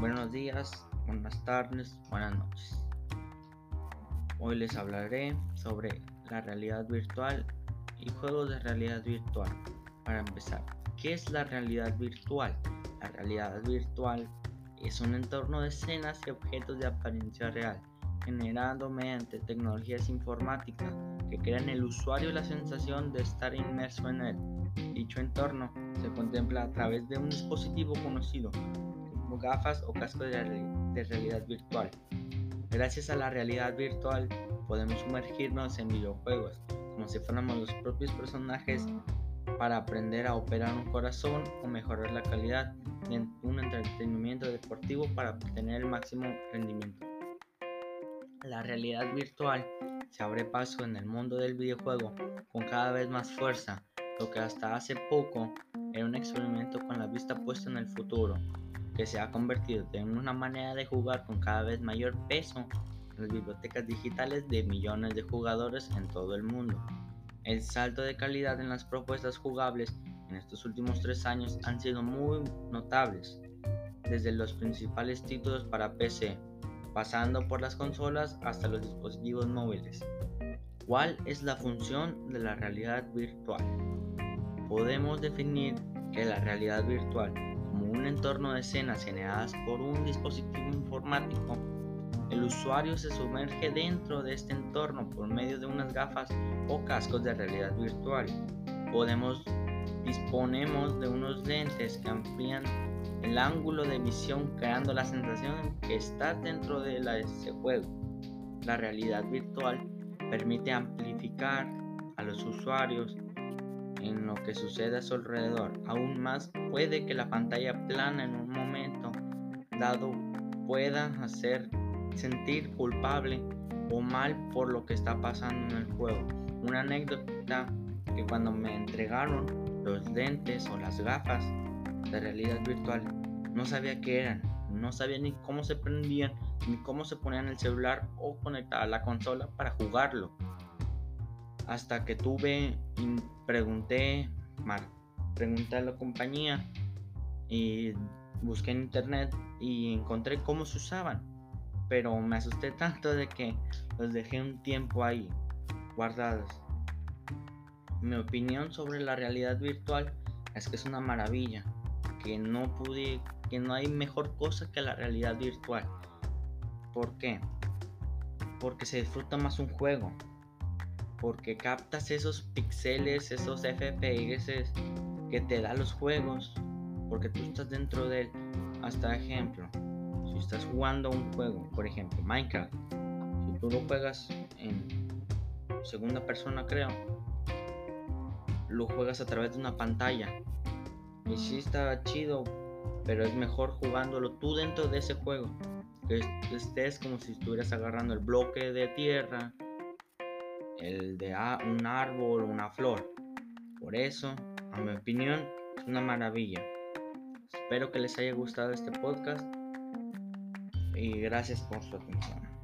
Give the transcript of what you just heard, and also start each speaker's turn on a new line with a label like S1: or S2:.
S1: Buenos días, buenas tardes, buenas noches. Hoy les hablaré sobre la realidad virtual y juegos de realidad virtual. Para empezar, ¿qué es la realidad virtual? La realidad virtual es un entorno de escenas y objetos de apariencia real, generado mediante tecnologías informáticas que crean el usuario la sensación de estar inmerso en él. Dicho entorno se contempla a través de un dispositivo conocido gafas o casco de, realidad virtual. Gracias a la realidad virtual podemos sumergirnos en videojuegos como si fuéramos los propios personajes para aprender a operar un corazón o mejorar la calidad de un entretenimiento deportivo para obtener el máximo rendimiento. La realidad virtual se abre paso en el mundo del videojuego con cada vez más fuerza, lo que hasta hace poco era un experimento con la vista puesta en el futuro, que se ha convertido en una manera de jugar con cada vez mayor peso en las bibliotecas digitales de millones de jugadores en todo el mundo. El salto de calidad en las propuestas jugables en estos últimos tres años han sido muy notables, desde los principales títulos para PC, pasando por las consolas hasta los dispositivos móviles. ¿Cuál es la función de la realidad virtual? Podemos definir que la realidad virtual como un entorno de escenas generadas por un dispositivo informático el usuario se sumerge dentro de este entorno por medio de unas gafas o cascos de realidad virtual. Podemos disponemos de unos lentes que amplían el ángulo de visión creando la sensación que está dentro de ese juego. La realidad virtual permite amplificar a los usuarios en lo que sucede a su alrededor. Aún más puede que la pantalla plana en un momento dado pueda hacer sentir culpable o mal por lo que está pasando en el juego. Una anécdota que cuando me entregaron los lentes o las gafas de realidad virtual no sabía qué eran, no sabía ni cómo se prendían, ni cómo se ponían el celular o conectar a la consola para jugarlo. Hasta que tuve y pregunté, pregunté a la compañía y busqué en internet y encontré cómo se usaban pero me asusté tanto de que los dejé un tiempo ahí, guardados. Mi opinión sobre la realidad virtual es que es una maravilla, que no pude, que no hay mejor cosa que la realidad virtual. ¿Por qué? Porque se disfruta más un juego, porque captas esos píxeles, esos FPS que te da los juegos, porque tú estás dentro de él. Hasta ejemplo, si estás jugando un juego, por ejemplo, Minecraft, si tú lo juegas en segunda persona, creo, lo juegas a través de una pantalla. Y sí está chido, pero es mejor jugándolo tú dentro de ese juego. Que estés como si estuvieras agarrando el bloque de tierra, el de un árbol, una flor. Por eso, a mi opinión, es una maravilla. Espero que les haya gustado este podcast y gracias por su atención.